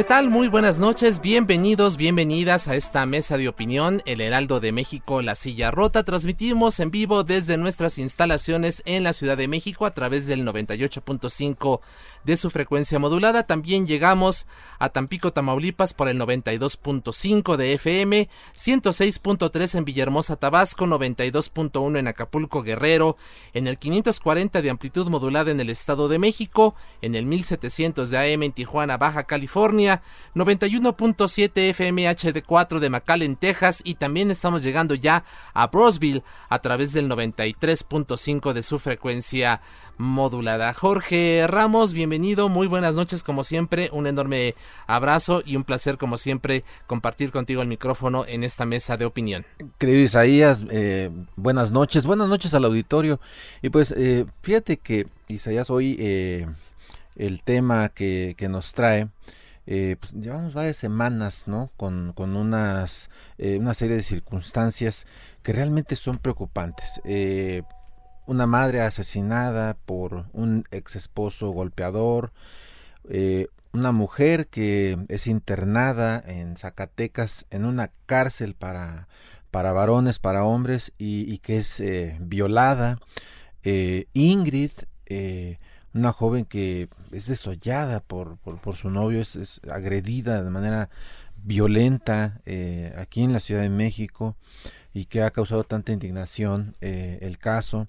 ¿Qué tal? Muy buenas noches, bienvenidos, bienvenidas a esta mesa de opinión, El Heraldo de México, La Silla Rota. Transmitimos en vivo desde nuestras instalaciones en la Ciudad de México a través del 98.5 de su frecuencia modulada. También llegamos a Tampico, Tamaulipas por el 92.5 de FM, 106.3 en Villahermosa, Tabasco, 92.1 en Acapulco, Guerrero, en el 540 de amplitud modulada en el Estado de México, en el 1700 de AM en Tijuana, Baja California, 91.7 FM HD4 de McAllen, Texas y también estamos llegando ya a Brosville a través del 93.5 de su frecuencia modulada. Jorge Ramos, bienvenido, muy buenas noches como siempre, un enorme abrazo y un placer como siempre compartir contigo el micrófono en esta mesa de opinión. Querido Isaías, eh, buenas noches, buenas noches al auditorio. Y pues eh, fíjate que Isaías hoy eh, el tema que, que nos trae... Eh, pues llevamos varias semanas, ¿no? Con, con unas, eh, una serie de circunstancias que realmente son preocupantes. Eh, una madre asesinada por un ex esposo golpeador, eh, una mujer que es internada en Zacatecas en una cárcel para, para varones, para hombres y, que es violada, Ingrid, una joven que es desollada por, por, su novio, es, agredida de manera violenta eh, aquí en la Ciudad de México y que ha causado tanta indignación eh, el caso.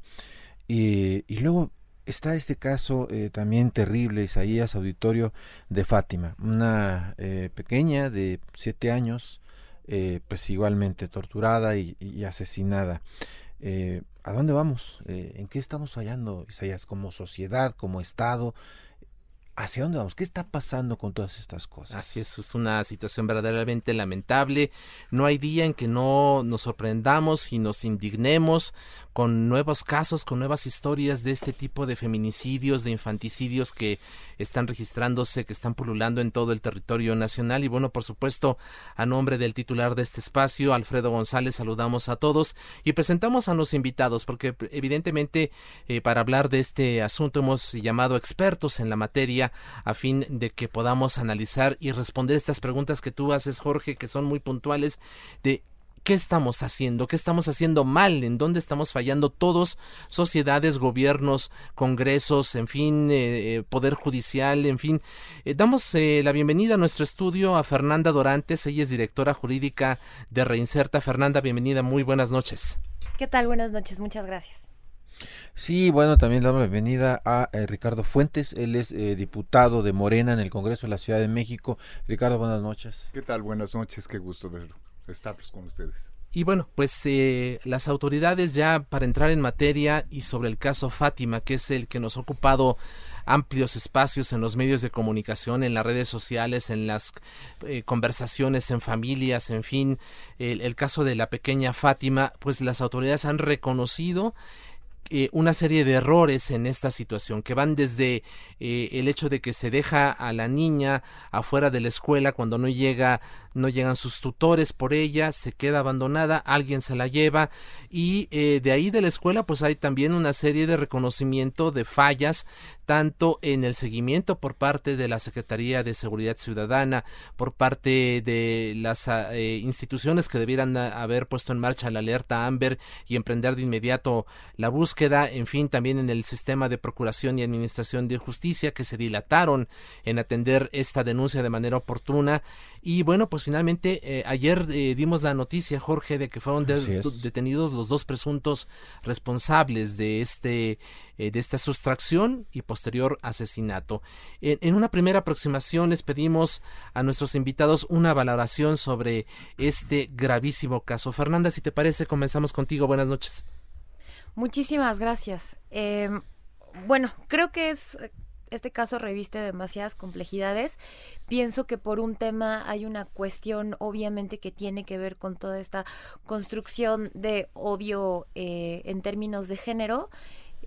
Y, y, luego está este caso eh, también terrible, Isaías Auditorio de Fátima, una eh, pequeña de siete años, eh, pues igualmente torturada y asesinada. ¿A dónde vamos? ¿En qué estamos fallando, Isaías, como sociedad, como Estado? ¿Hacia dónde vamos? ¿Qué está pasando con todas estas cosas? Así es, es una situación verdaderamente lamentable. No hay día en que no nos sorprendamos y nos indignemos con nuevos casos, con nuevas historias de este tipo de feminicidios, de infanticidios que están registrándose, que están pululando en todo el territorio nacional. Y bueno, por supuesto, a nombre del titular de este espacio, Alfredo González, saludamos a todos y presentamos a los invitados, porque evidentemente eh, para hablar de este asunto hemos llamado expertos en la materia a fin de que podamos analizar y responder estas preguntas que tú haces, Jorge, que son muy puntuales de ¿Qué estamos haciendo? ¿Qué estamos haciendo mal? ¿En dónde estamos fallando todos? Sociedades, gobiernos, congresos, en fin, eh, poder judicial, en fin. Eh, damos eh, la bienvenida a nuestro estudio a Fernanda Dorantes. Ella es directora jurídica de Reinserta. Fernanda, bienvenida. Muy buenas noches. ¿Qué tal? Buenas noches. Muchas gracias. Sí, bueno, también damos la bienvenida a eh, Ricardo Fuentes, él es eh, diputado de Morena en el Congreso de la Ciudad de México. Ricardo, buenas noches. ¿Qué tal? Buenas noches, qué gusto verlo estar con ustedes. Y bueno, pues eh, las autoridades ya para entrar en materia y sobre el caso Fátima, que es el que nos ha ocupado amplios espacios en los medios de comunicación, en las redes sociales, en las eh, conversaciones en familias, en fin, el caso de la pequeña Fátima, pues las autoridades han reconocido eh, una serie de errores en esta situación que van desde eh, el hecho de que se deja a la niña afuera de la escuela cuando no llega no llegan sus tutores por ella se queda abandonada alguien se la lleva y eh, de ahí de la escuela pues hay también una serie de reconocimiento de fallas tanto en el seguimiento por parte de la Secretaría de Seguridad Ciudadana por parte de las eh, instituciones que debieran haber puesto en marcha la alerta Amber y emprender de inmediato la búsqueda, en fin, también en el sistema de procuración y administración de justicia que se dilataron en atender esta denuncia de manera oportuna Y bueno, pues finalmente eh, ayer eh, dimos la noticia, Jorge, de que fueron detenidos los dos presuntos responsables de este eh, de esta sustracción y posterior asesinato. En, una primera aproximación les pedimos a nuestros invitados una valoración sobre este gravísimo caso. Fernanda, si te parece, comenzamos contigo. Buenas noches. Muchísimas gracias. Em, bueno, creo que es este caso reviste demasiadas complejidades. Pienso que por un tema hay una cuestión obviamente que tiene que ver con toda esta construcción de odio eh, en términos de género.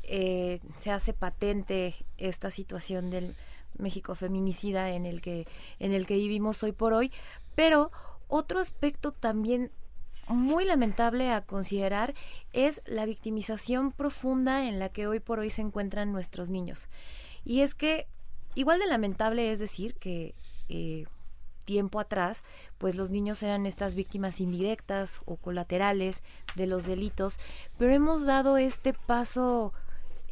Eh, se hace patente esta situación del México feminicida en el que en el que vivimos hoy por hoy, pero otro aspecto también muy lamentable a considerar es la victimización profunda en la que hoy por hoy se encuentran nuestros niños. Y es que igual de lamentable es decir que eh, tiempo atrás, pues los niños eran estas víctimas indirectas o colaterales de los delitos, pero hemos dado este paso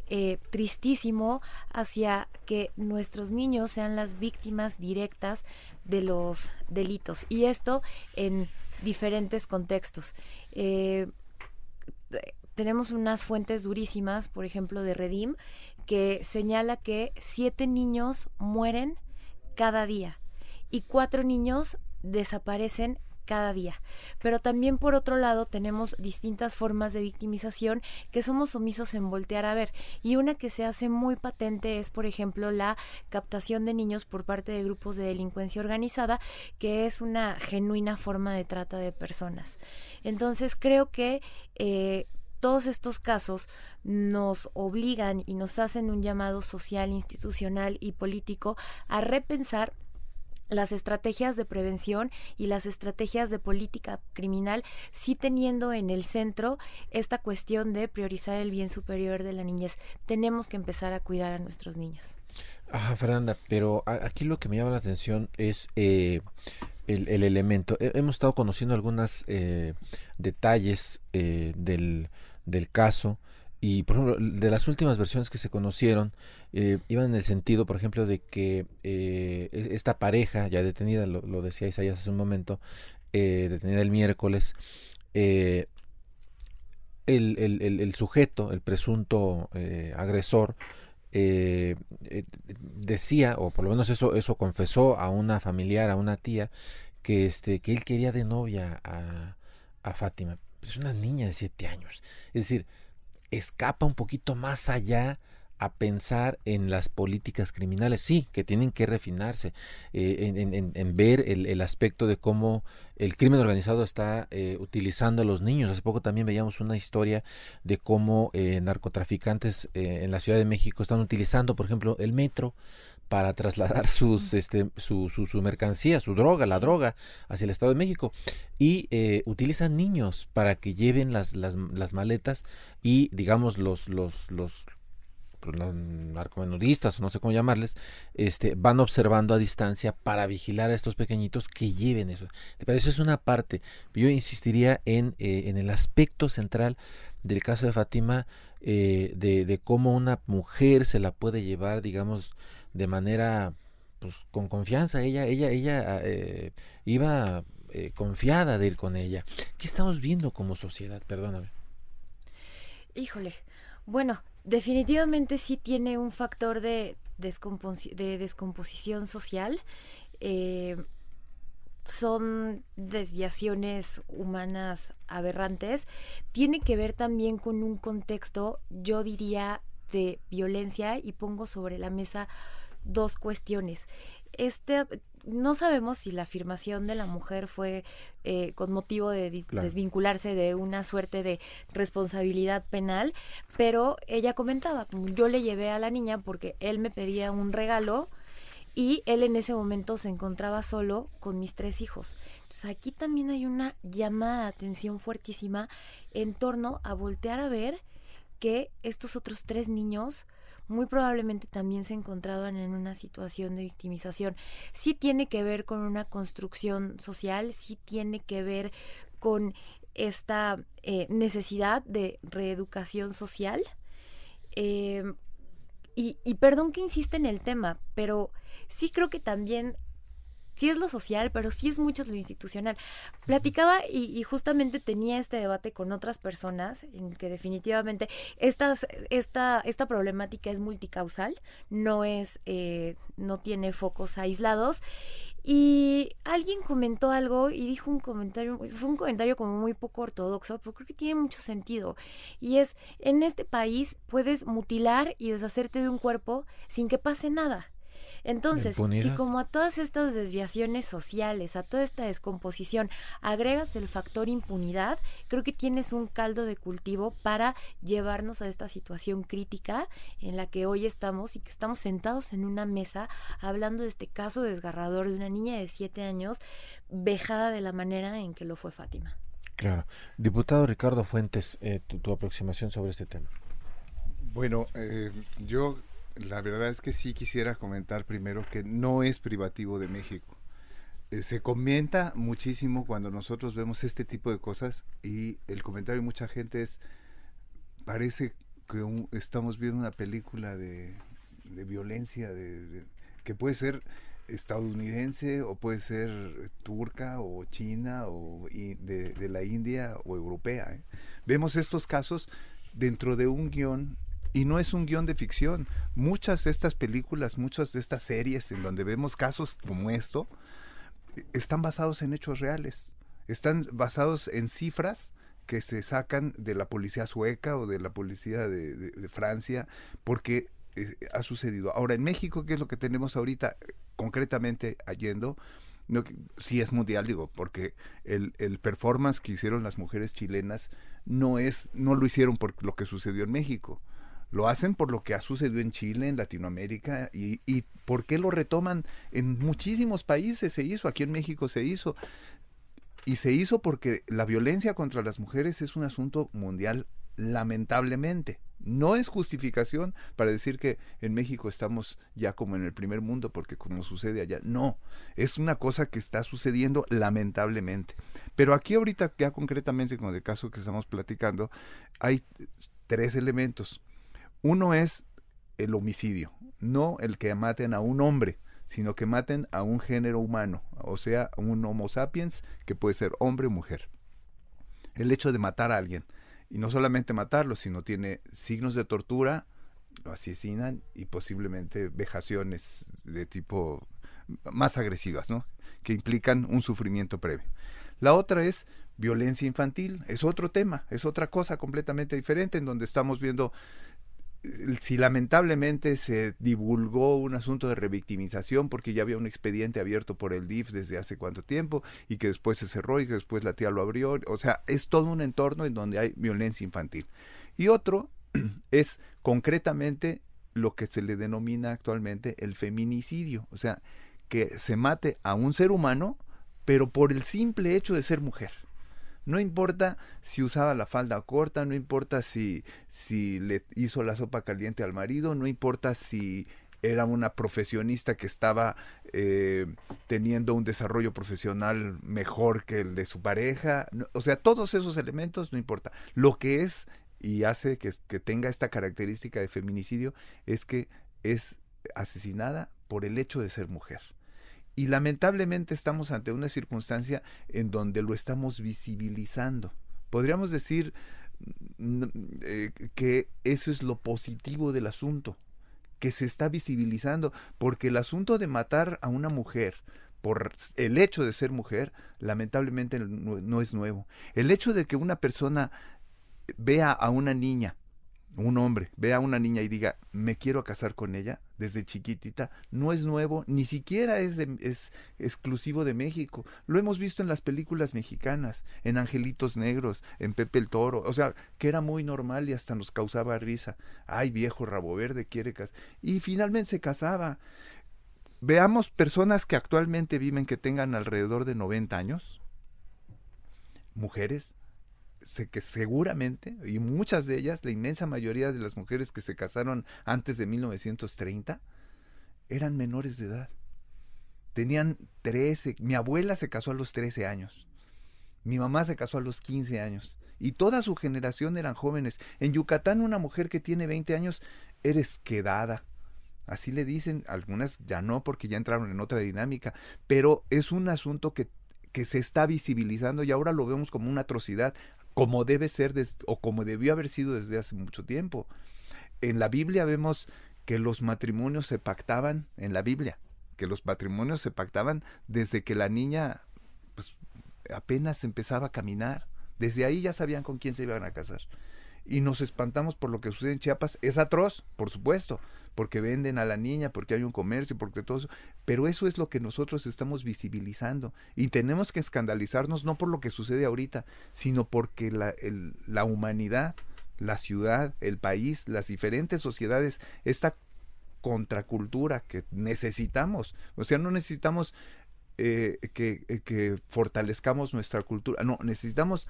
eh, tristísimo hacia que nuestros niños sean las víctimas directas de los delitos y esto en diferentes contextos. Eh, tenemos unas fuentes durísimas, por ejemplo, de Redim, que señala que siete niños mueren cada día y cuatro niños desaparecen cada día. Pero también por otro lado tenemos distintas formas de victimización que somos omisos en voltear a ver. Y una que se hace muy patente es, por ejemplo, la captación de niños por parte de grupos de delincuencia organizada, que es una genuina forma de trata de personas. Entonces creo que eh, todos estos casos nos obligan y nos hacen un llamado social, institucional y político a repensar las estrategias de prevención y las estrategias de política criminal, sí teniendo en el centro esta cuestión de priorizar el bien superior de la niñez. Tenemos que empezar a cuidar a nuestros niños. Ajá, Fernanda, pero aquí lo que me llama la atención es eh, el, elemento. hemos estado conociendo algunos eh, detalles eh, del del caso. Y por ejemplo de las últimas versiones que se conocieron eh, iban en el sentido por ejemplo de que eh, e, esta pareja ya detenida lo, decía Isaías hace un momento eh, detenida el miércoles el, el, sujeto el presunto agresor decía o por lo menos eso eso confesó a una familiar a una tía que este que él quería de novia a, a Fátima es una niña de siete años. Es decir, escapa un poquito más allá a pensar en las políticas criminales, sí, que tienen que refinarse, eh, en, ver el, aspecto de cómo el crimen organizado está eh, utilizando a los niños. Hace poco también veíamos una historia de cómo eh, narcotraficantes en la Ciudad de México están utilizando, por ejemplo, el metro para trasladar sus, este, su, su, mercancía, su droga, la droga, hacia el Estado de México. Y eh, utilizan niños para que lleven las, las, las maletas y, digamos, los, los, los, pues, narcomenudistas o no sé cómo llamarles, este, van observando a distancia para vigilar a estos pequeñitos que lleven eso. Pero eso es una parte. Yo insistiría en, eh, en el aspecto central del caso de Fátima, eh, de, de cómo una mujer se la puede llevar, digamos, de manera pues con confianza. Ella ella ella eh, iba eh, confiada de ir con ella. Qué estamos viendo como sociedad perdóname. Híjole. Bueno definitivamente sí tiene un factor de, de descomposición social. Eh, son desviaciones humanas aberrantes. Tiene que ver también con un contexto yo diría de violencia y pongo sobre la mesa dos cuestiones. Este, no sabemos si la afirmación de la mujer fue eh, con motivo de desvincularse de una suerte de responsabilidad penal, pero ella comentaba, yo le llevé a la niña porque él me pedía un regalo y él en ese momento se encontraba solo con mis tres hijos. Entonces aquí también hay una llamada de atención fuertísima en torno a voltear a ver que estos otros tres niños muy probablemente también se encontraban en una situación de victimización. Sí tiene que ver con una construcción social, sí tiene que ver con esta eh, necesidad de reeducación social. Em, y, y, perdón que insiste en el tema, pero sí creo que también sí es lo social, pero sí es mucho lo institucional. Platicaba y, justamente tenía este debate con otras personas en que definitivamente estas, esta, esta problemática es multicausal, no es, eh, no tiene focos aislados. Y alguien comentó algo y dijo un comentario, fue un comentario como muy poco ortodoxo, pero creo que tiene mucho sentido. Y es, en este país puedes mutilar y deshacerte de un cuerpo sin que pase nada. Entonces, si como a todas estas desviaciones sociales, a toda esta descomposición, agregas el factor impunidad, creo que tienes un caldo de cultivo para llevarnos a esta situación crítica en la que hoy estamos y que estamos sentados en una mesa hablando de este caso desgarrador de una niña de siete años vejada de la manera en que lo fue Fátima. Claro. Diputado Ricardo Fuentes, eh, tu, aproximación sobre este tema. Bueno, eh, yo la verdad es que sí quisiera comentar primero que no es privativo de México. Eh, se comenta muchísimo cuando nosotros vemos este tipo de cosas y el comentario de mucha gente es, parece que estamos viendo una película de, violencia, de, que puede ser estadounidense o puede ser turca o china o de, la India o europea. ¿eh? Vemos estos casos dentro de un guion y no es un guion de ficción. Muchas de estas películas, muchas de estas series en donde vemos casos como esto, están basados en hechos reales. Están basados en cifras que se sacan de la policía sueca o de la policía de, Francia, porque eh, ha sucedido. Ahora, en México, ¿qué es lo que tenemos ahorita concretamente yendo? No, sí es mundial, digo, porque el, el performance que hicieron las mujeres chilenas no es, no lo hicieron por lo que sucedió en México lo hacen por lo que ha sucedido en Chile, en Latinoamérica, y, y por qué lo retoman en muchísimos países se hizo, aquí en México se hizo. Y se hizo porque la violencia contra las mujeres es un asunto mundial, lamentablemente. No es justificación para decir que en México estamos ya como en el primer mundo, porque como sucede allá, no, es una cosa que está sucediendo lamentablemente. Pero aquí ahorita, ya concretamente con el caso que estamos platicando, hay tres elementos. Uno es el homicidio, no el que maten a un hombre, sino que maten a un género humano, o sea, un Homo sapiens que puede ser hombre o mujer. El hecho de matar a alguien, y no solamente matarlo, sino tiene signos de tortura, lo asesinan y posiblemente vejaciones de tipo más agresivas, ¿no? Que implican un sufrimiento previo. La otra es violencia infantil, es otro tema, es otra cosa completamente diferente en donde estamos viendo si lamentablemente se divulgó un asunto de revictimización porque ya había un expediente abierto por el DIF desde hace cuánto tiempo y que después se cerró y que después la tía lo abrió, o sea, es todo un entorno en donde hay violencia infantil. Y otro es concretamente lo que se le denomina actualmente el feminicidio, o sea, que se mate a un ser humano, pero por el simple hecho de ser mujer. No importa si usaba la falda corta, no importa si, si le hizo la sopa caliente al marido, no importa si era una profesionista que estaba eh, teniendo un desarrollo profesional mejor que el de su pareja. o sea, todos esos elementos no importa. Lo que es y hace que, que tenga esta característica de feminicidio es que es asesinada por el hecho de ser mujer. Y lamentablemente estamos ante una circunstancia en donde lo estamos visibilizando. Podríamos decir mm, eh, que eso es lo positivo del asunto, que se está visibilizando, porque el asunto de matar a una mujer por el hecho de ser mujer, lamentablemente no es nuevo. El hecho de que una persona vea a una niña un hombre ve a una niña y diga, me quiero casar con ella desde chiquitita, no es nuevo, ni siquiera es, es exclusivo de México. Lo hemos visto en las películas mexicanas, en Angelitos Negros, en Pepe el Toro, o sea, que era muy normal y hasta nos causaba risa. Ay, viejo rabo verde quiere casar. Y finalmente se casaba. Veamos personas que actualmente viven que tengan alrededor de 90 años, mujeres, que seguramente, y muchas de ellas, la inmensa mayoría de las mujeres que se casaron antes de 1930, eran menores de edad. Tenían 13, mi abuela se casó a los 13 años, mi mamá se casó a los 15 años, y toda su generación eran jóvenes. En Yucatán una mujer que tiene 20 años eres quedada, Así le dicen, algunas ya no porque ya entraron en otra dinámica, pero es un asunto que, que se está visibilizando y ahora lo vemos como una atrocidad, como debe ser o como debió haber sido desde hace mucho tiempo. En la Biblia vemos que los matrimonios se pactaban, en la Biblia, que los matrimonios se pactaban desde que la niña pues, apenas empezaba a caminar. Desde ahí ya sabían con quién se iban a casar. Y nos espantamos por lo que sucede en Chiapas. Es atroz, por supuesto, porque venden a la niña, porque hay un comercio, porque todo eso. Pero eso es lo que nosotros estamos visibilizando. Y tenemos que escandalizarnos no por lo que sucede ahorita, sino porque la, la humanidad, la ciudad, el país, las diferentes sociedades, esta contracultura que necesitamos. O sea, no necesitamos eh, que, eh, que fortalezcamos nuestra cultura, no, necesitamos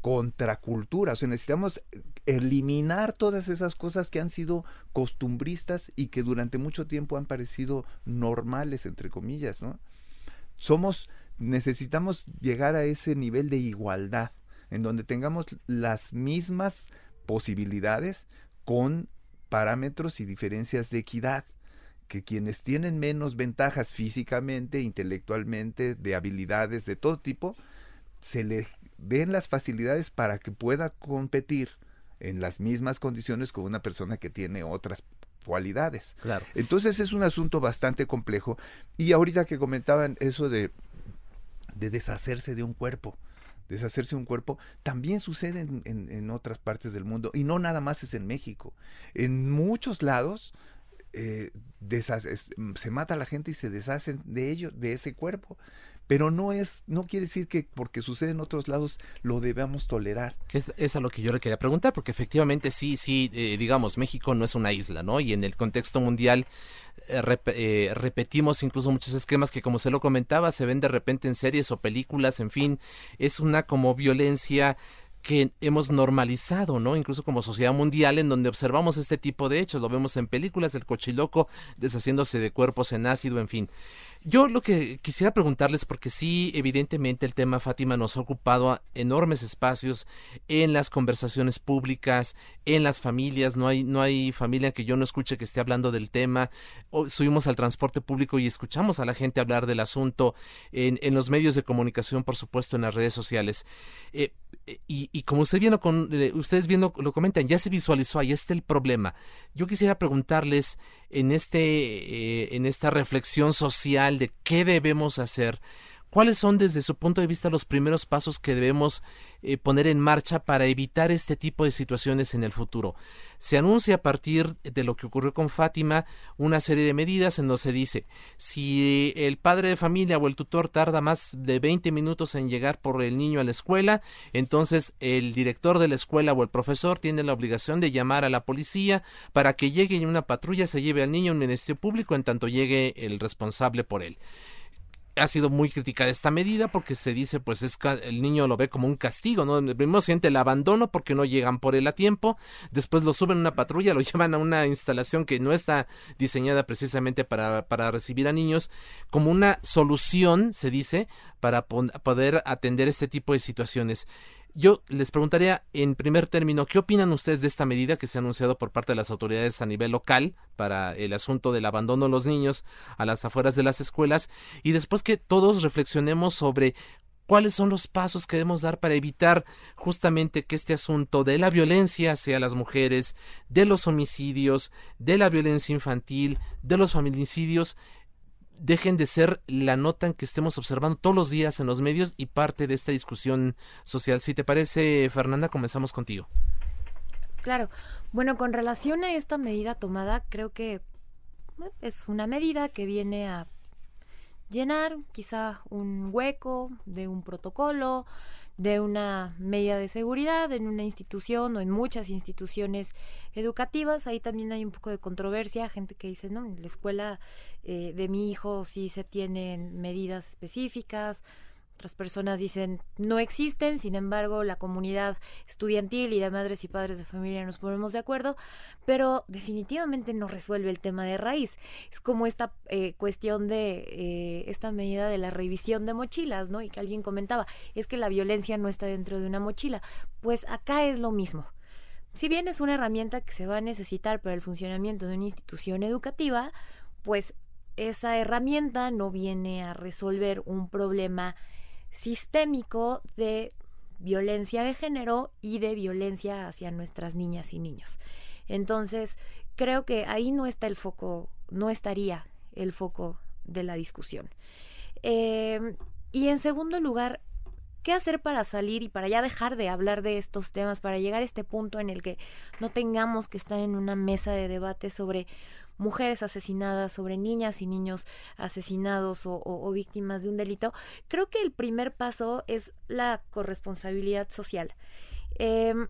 contracultura, o sea, necesitamos eliminar todas esas cosas que han sido costumbristas y que durante mucho tiempo han parecido normales, entre comillas, ¿no? Somos, necesitamos llegar a ese nivel de igualdad, en donde tengamos las mismas posibilidades con parámetros y diferencias de equidad, que quienes tienen menos ventajas físicamente, intelectualmente, de habilidades de todo tipo, se le den las facilidades para que pueda competir en las mismas condiciones con una persona que tiene otras cualidades. Claro. Entonces es un asunto bastante complejo. Y ahorita que comentaban eso de, de deshacerse de un cuerpo, deshacerse de un cuerpo, también sucede en, en, otras partes del mundo. Y no nada más es en México. En muchos lados eh, se mata a la gente y se deshacen de ello, de ese cuerpo pero no es, no quiere decir que porque sucede en otros lados lo debamos tolerar. Es, es a lo que yo le quería preguntar, porque efectivamente sí, sí, eh, digamos, México no es una isla, ¿no? Y en el contexto mundial eh, eh, repetimos incluso muchos esquemas que como se lo comentaba, se ven de repente en series o películas, en fin, es una como violencia que hemos normalizado, ¿no? Incluso como sociedad mundial, en donde observamos este tipo de hechos, lo vemos en películas, el cochiloco deshaciéndose de cuerpos en ácido, en fin. Yo lo que quisiera preguntarles, porque sí, evidentemente el tema Fátima nos ha ocupado enormes espacios en las conversaciones públicas, en las familias, no hay, no hay familia que yo no escuche que esté hablando del tema. subimos al transporte público y escuchamos a la gente hablar del asunto en, en los medios de comunicación, por supuesto, en las redes sociales. Eh, y, como usted viendo con, eh, ustedes viendo lo comentan, ya se visualizó, ahí está el problema. Yo quisiera preguntarles en, este, eh, en esta reflexión social de qué debemos hacer, cuáles son desde su punto de vista los primeros pasos que debemos eh, poner en marcha para evitar este tipo de situaciones en el futuro. Se anuncia a partir de lo que ocurrió con Fátima una serie de medidas en donde se dice si el padre de familia o el tutor tarda más de 20 minutos en llegar por el niño a la escuela, entonces el director de la escuela o el profesor tiene la obligación de llamar a la policía para que llegue en una patrulla se lleve al niño a un ministerio público en tanto llegue el responsable por él ha sido muy criticada esta medida porque se dice pues es el niño lo ve como un castigo, ¿no? Primero siente el abandono porque no llegan por él a tiempo, después lo suben a una patrulla, lo llevan a una instalación que no está diseñada precisamente para, para recibir a niños, como una solución, se dice, para poder atender este tipo de situaciones. Yo les preguntaría en primer término, ¿qué opinan ustedes de esta medida que se ha anunciado por parte de las autoridades a nivel local para el asunto del abandono de los niños a las afueras de las escuelas? Y después que todos reflexionemos sobre cuáles son los pasos que debemos dar para evitar justamente que este asunto de la violencia hacia las mujeres, de los homicidios, de la violencia infantil, de los feminicidios, dejen de ser la nota que estemos observando todos los días en los medios y parte de esta discusión social. Si te parece, Fernanda, comenzamos contigo. Claro. Bueno, con relación a esta medida tomada, creo que es una medida que viene a llenar quizá un hueco de un protocolo, de una medida de seguridad en una institución o en muchas instituciones educativas. Ahí también hay un poco de controversia, gente que dice, no, en la escuela eh, de mi hijo sí se tienen medidas específicas, otras personas dicen no existen, sin embargo la comunidad estudiantil y de madres y padres de familia nos ponemos de acuerdo, pero definitivamente no resuelve el tema de raíz. Es como esta eh, cuestión de eh, esta medida de la revisión de mochilas, ¿no? Y que alguien comentaba, es que la violencia no está dentro de una mochila. Pues acá es lo mismo si bien es una herramienta que se va a necesitar para el funcionamiento de una institución educativa, pues esa herramienta no viene a resolver un problema sistémico de violencia de género y de violencia hacia nuestras niñas y niños. Entonces, creo que ahí no está el foco, no estaría el foco de la discusión. Em, y en segundo lugar, ¿qué hacer para salir y para ya dejar de hablar de estos temas, para llegar a este punto en el que no tengamos que estar en una mesa de debate sobre mujeres asesinadas, sobre niñas y niños asesinados o, víctimas de un delito, creo que el primer paso es la corresponsabilidad social. Em,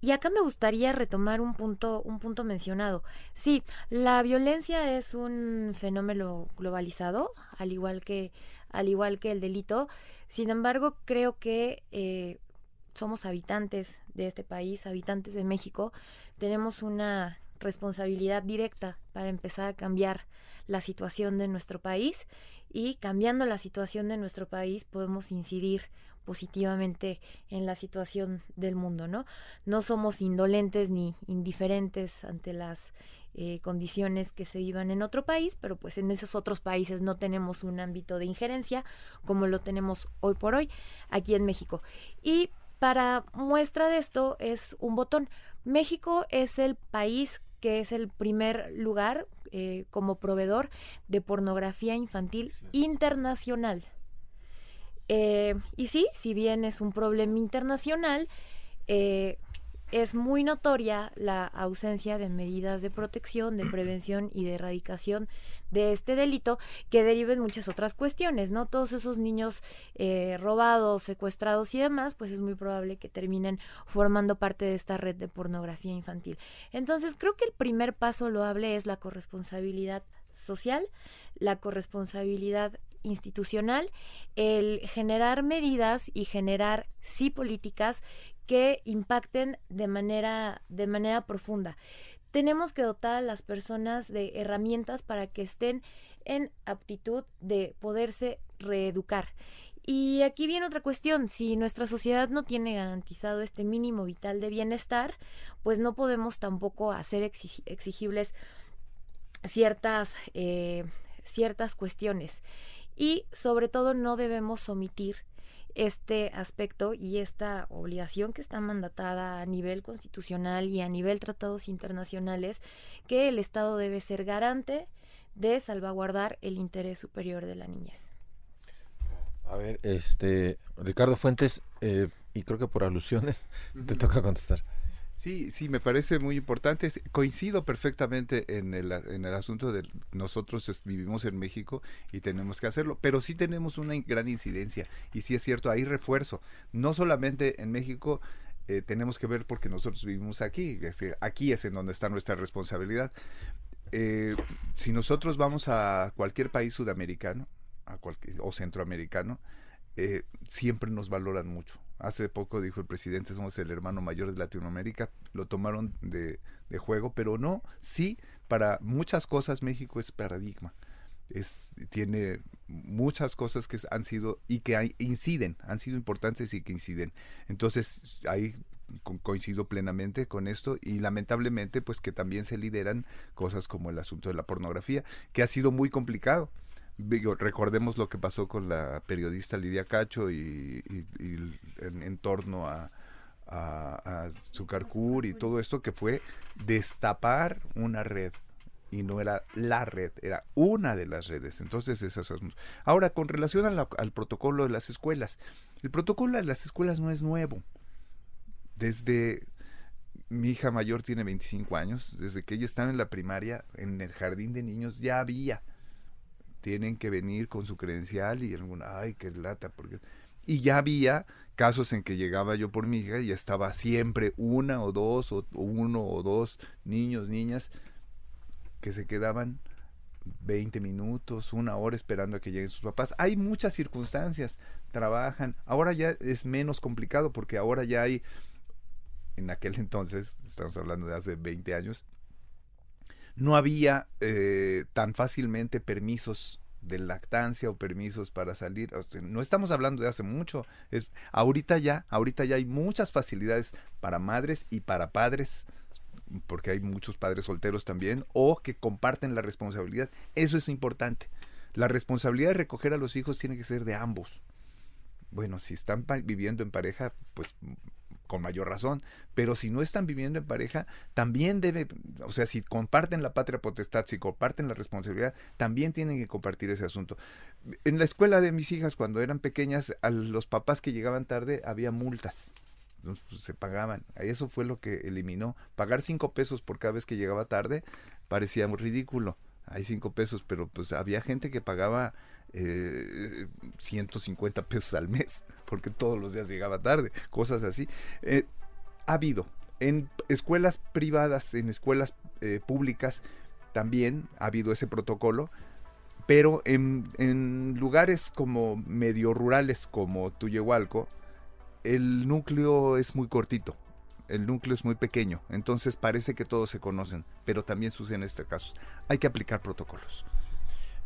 y acá me gustaría retomar un punto, un punto mencionado. Sí, la violencia es un fenómeno globalizado, al igual que, al igual que el delito. Sin embargo, creo que eh, somos habitantes de este país, habitantes de México. Tenemos una responsabilidad directa para empezar a cambiar la situación de nuestro país y cambiando la situación de nuestro país podemos incidir positivamente en la situación del mundo, ¿no? No somos indolentes ni indiferentes ante las eh, condiciones que se vivan en otro país, pero pues en esos otros países no tenemos un ámbito de injerencia como lo tenemos hoy por hoy aquí en México. Y para muestra de esto es un botón. México es el país que es el primer lugar eh, como proveedor de pornografía infantil internacional. Eh, y sí, si bien es un problema internacional, eh, es muy notoria la ausencia de medidas de protección, de prevención y de erradicación de este delito que deriven muchas otras cuestiones, ¿no? Todos esos niños eh, robados, secuestrados y demás, pues es muy probable que terminen formando parte de esta red de pornografía infantil. Entonces, creo que el primer paso loable es la corresponsabilidad social, la corresponsabilidad institucional, el generar medidas y generar sí políticas que impacten de manera, de manera profunda. Tenemos que dotar a las personas de herramientas para que estén en aptitud de poderse reeducar. Y aquí viene otra cuestión, si nuestra sociedad no tiene garantizado este mínimo vital de bienestar, pues no podemos tampoco hacer exigibles ciertas, eh, ciertas cuestiones y sobre todo no debemos omitir este aspecto y esta obligación que está mandatada a nivel constitucional y a nivel tratados internacionales que el Estado debe ser garante de salvaguardar el interés superior de la niñez. A ver, este Ricardo Fuentes, eh, y creo que por alusiones te toca contestar. Sí, sí, me parece muy importante. Coincido perfectamente en el, en el asunto de nosotros vivimos en México y tenemos que hacerlo, pero sí tenemos una gran incidencia y sí es cierto, hay refuerzo. No solamente en México eh, tenemos que ver porque nosotros vivimos aquí, aquí es en donde está nuestra responsabilidad. Eh, si nosotros vamos a cualquier país sudamericano a cualquier, o centroamericano, eh, siempre nos valoran mucho Hace poco dijo el presidente, somos el hermano mayor de Latinoamérica, lo tomaron de, juego, pero no, sí, para muchas cosas México es paradigma. Es, tiene muchas cosas que han sido y que inciden, han sido importantes y que inciden. Entonces, ahí coincido plenamente con esto y lamentablemente pues que también se lideran cosas como el asunto de la pornografía, que ha sido muy complicado recordemos lo que pasó con la periodista Lidia Cacho y, en, torno a, a, a y todo esto que fue destapar una red y no era la red, era una de las redes. Entonces, esas. Ahora, con relación al protocolo de las escuelas, el protocolo de las escuelas no es nuevo. Desde mi hija mayor tiene 25 años, desde que ella estaba en la primaria, en el jardín de niños ya había tienen que venir con su credencial y alguna, ay, qué lata, porque... Y ya había casos en que llegaba yo por mi hija y estaba siempre una o dos, o uno o dos niños, niñas, que se quedaban 20 minutos, una hora esperando a que lleguen sus papás. Hay muchas circunstancias, trabajan. Ahora ya es menos complicado porque ahora ya hay, en aquel entonces, estamos hablando de hace 20 años, no había eh, tan fácilmente permisos de lactancia o permisos para salir. no estamos hablando de hace mucho. Es, ahorita ya, ahorita ya hay muchas facilidades para madres y para padres porque hay muchos padres solteros también, o que comparten la responsabilidad. Eso es importante. La responsabilidad de recoger a los hijos tiene que ser de ambos. Bueno, si están viviendo en pareja, pues con mayor razón, pero si no están viviendo en pareja, también debe, o sea, si comparten la patria potestad, si comparten la responsabilidad, también tienen que compartir ese asunto. En la escuela de mis hijas, cuando eran pequeñas, a los papás que llegaban tarde había multas pues, se pagaban. Eso fue lo que eliminó. Pagar cinco pesos por cada vez que llegaba tarde parecía muy ridículo. Hay cinco pesos, pero pues había gente que pagaba eh, 150 pesos al mes porque todos los días llegaba tarde, cosas así. Eh, ha habido en escuelas privadas, en escuelas eh, públicas, también ha habido ese protocolo, pero en, en lugares como medio rurales como Tuyehualco, el núcleo es muy cortito, el núcleo es muy pequeño, entonces parece que todos se conocen, pero también sucede en este caso. Hay que aplicar protocolos.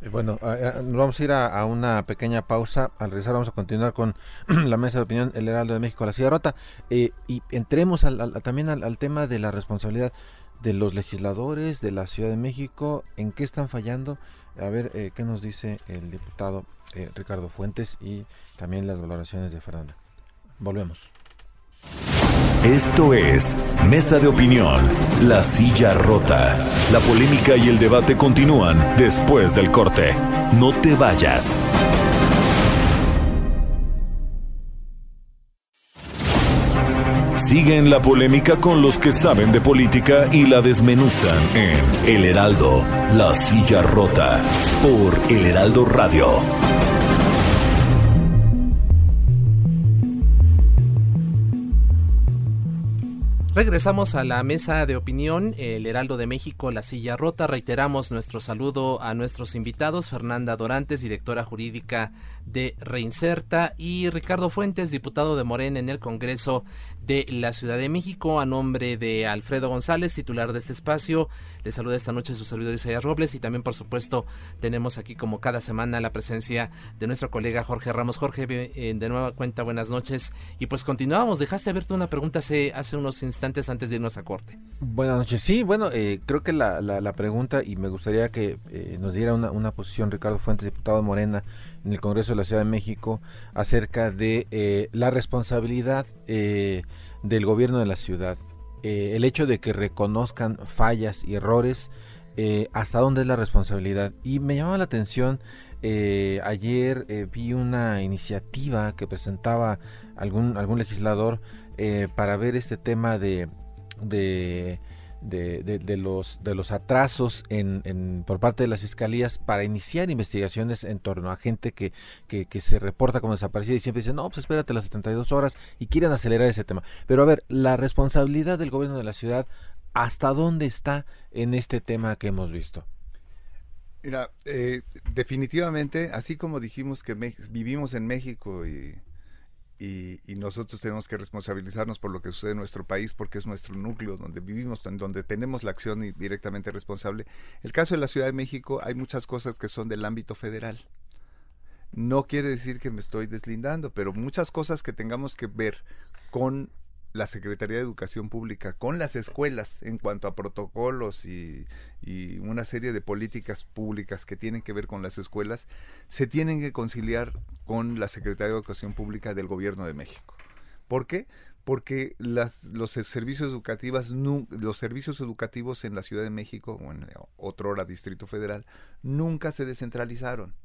Eh, bueno, nos vamos a ir a, una pequeña pausa. Al regresar vamos a continuar con la mesa de opinión El Heraldo de México, la Silla Rota. Eh, y entremos también al, tema de la responsabilidad de los legisladores de la Ciudad de México. ¿En qué están fallando? A ver, eh, ¿qué nos dice el diputado Ricardo Fuentes y también las valoraciones de Fernanda? Volvemos. Esto es Mesa de Opinión, La Silla Rota. La polémica y el debate continúan después del corte. No te vayas. Siguen la polémica con los que saben de política y la desmenuzan en El Heraldo, La Silla Rota, por El Heraldo Radio. Regresamos a la mesa de opinión, el Heraldo de México, la silla rota. Reiteramos nuestro saludo a nuestros invitados, Fernanda Dorantes, directora jurídica de Reinserta, y Ricardo Fuentes, diputado de Morena en el Congreso de la Ciudad de México. A nombre de Alfredo González, titular de este espacio, le saluda esta noche su servidor Isaías Robles y también, por supuesto, tenemos aquí como cada semana la presencia de nuestro colega Jorge Ramos. Jorge, eh, de nueva cuenta, buenas noches. Y pues continuamos. Dejaste abierta una pregunta hace, hace unos instantes antes de irnos a corte. Buenas noches. Sí, bueno, eh, creo que la, la, pregunta, y me gustaría que eh, nos diera una, una posición Ricardo Fuentes, diputado de Morena en el Congreso de la Ciudad de México, acerca de la responsabilidad del gobierno de la ciudad. Eh, el hecho de que reconozcan fallas y errores, eh, hasta dónde es la responsabilidad. Y me llamaba la atención, eh, ayer vi una iniciativa que presentaba algún, algún legislador para ver este tema de, de de, de, los, de los atrasos en, por parte de las fiscalías para iniciar investigaciones en torno a gente que, que, se reporta como desaparecida y siempre dicen, no, pues espérate las 72 horas y quieren acelerar ese tema. Pero a ver, la responsabilidad del gobierno de la ciudad, ¿hasta dónde está en este tema que hemos visto? Mira, eh, definitivamente, así como dijimos que vivimos en México y y, nosotros tenemos que responsabilizarnos por lo que sucede en nuestro país porque es nuestro núcleo donde vivimos, donde tenemos la acción directamente responsable. El caso de la Ciudad de México, hay muchas cosas que son del ámbito federal. No quiere decir que me estoy deslindando, pero muchas cosas que tengamos que ver con la Secretaría de Educación Pública con las escuelas en cuanto a protocolos y, una serie de políticas públicas que tienen que ver con las escuelas, se tienen que conciliar con la Secretaría de Educación Pública del Gobierno de México. ¿Por qué? Porque las, los servicios educativos, los servicios educativos en la Ciudad de México, o en otro hora Distrito Federal, nunca se descentralizaron.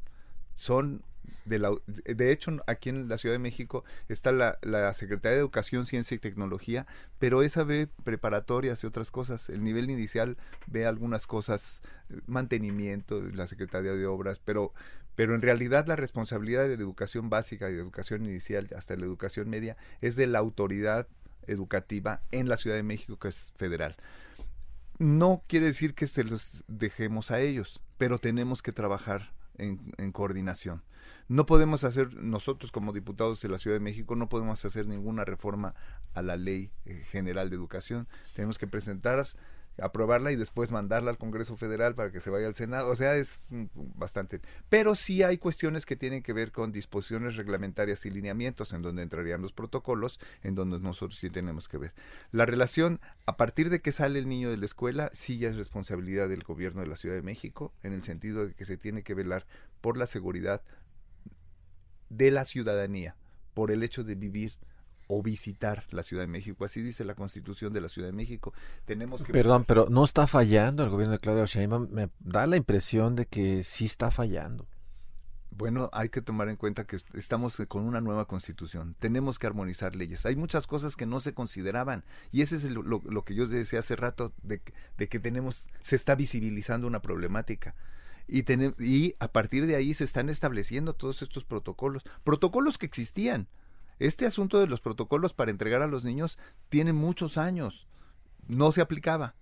Son de, la, de hecho, aquí en la Ciudad de México está la, Secretaría de Educación, Ciencia y Tecnología, pero esa ve preparatorias y otras cosas. El nivel inicial ve algunas cosas, mantenimiento, la Secretaría de Obras, pero, pero en realidad la responsabilidad de la educación básica y de educación inicial hasta la educación media es de la autoridad educativa en la Ciudad de México, que es federal. No quiere decir que se los dejemos a ellos, pero tenemos que trabajar en coordinación. No podemos hacer, nosotros como diputados de la Ciudad de México, no podemos hacer ninguna reforma a la ley eh, general de educación. Tenemos que presentar aprobarla y después mandarla al Congreso Federal para que se vaya al Senado. O sea, es bastante. Pero sí hay cuestiones que tienen que ver con disposiciones reglamentarias y lineamientos en donde entrarían los protocolos, en donde nosotros sí tenemos que ver. La relación, a partir de que sale el niño de la escuela, sí ya es responsabilidad del gobierno de la Ciudad de México, en el sentido de que se tiene que velar por la seguridad de la ciudadanía, por el hecho de vivir o visitar la Ciudad de México. Así dice la Constitución de la Ciudad de México. Tenemos que Perdón, pero no está fallando el gobierno de Claudia Sheinbaum. Me da la impresión de que sí está fallando. Bueno, hay que tomar en cuenta que estamos con una nueva constitución. Tenemos que armonizar leyes. Hay muchas cosas que no se consideraban. Y ese es lo, que yo decía hace rato, de, que tenemos, se está visibilizando una problemática. Y, y a partir de ahí se están estableciendo todos estos protocolos. Protocolos que existían este asunto de los protocolos para entregar a los niños tiene muchos años. No se aplicaba.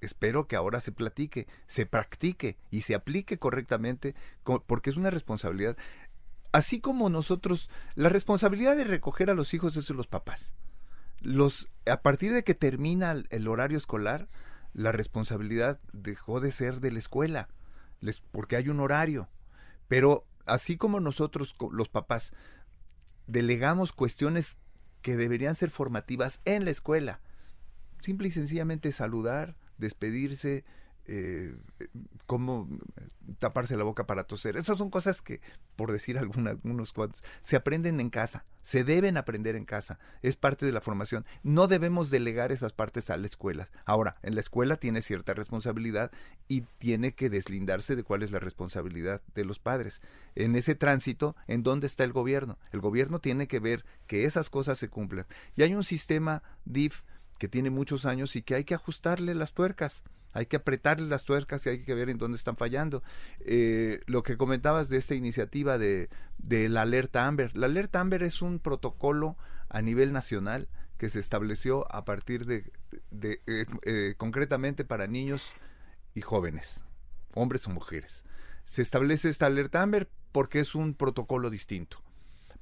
Espero que ahora se platique, se practique y se aplique correctamente porque es una responsabilidad. Así como nosotros, la responsabilidad de recoger a los hijos es de los papás. Los, a partir de que termina el horario escolar, la responsabilidad dejó de ser de la escuela, les, porque hay un horario. Pero así como nosotros, los papás, delegamos cuestiones que deberían ser formativas en la escuela. Simple y sencillamente saludar, despedirse, eh, cómo taparse la boca para toser. Esas son cosas que, por decir algunos cuantos, se aprenden en casa, se deben aprender en casa, es parte de la formación. No debemos delegar esas partes a la escuela. Ahora, en la escuela tiene cierta responsabilidad y tiene que deslindarse de cuál es la responsabilidad de los padres. En ese tránsito, ¿en dónde está el gobierno? El gobierno tiene que ver que esas cosas se cumplan. Y hay un sistema DIF que tiene muchos años y que hay que ajustarle las tuercas. Hay que apretarle las tuercas y hay que ver en dónde están fallando. Eh, lo que comentabas de esta iniciativa de, la alerta Amber. La alerta Amber es un protocolo a nivel nacional que se estableció a partir de, eh, eh, concretamente para niños y jóvenes, hombres o mujeres. Se establece esta alerta Amber porque es un protocolo distinto.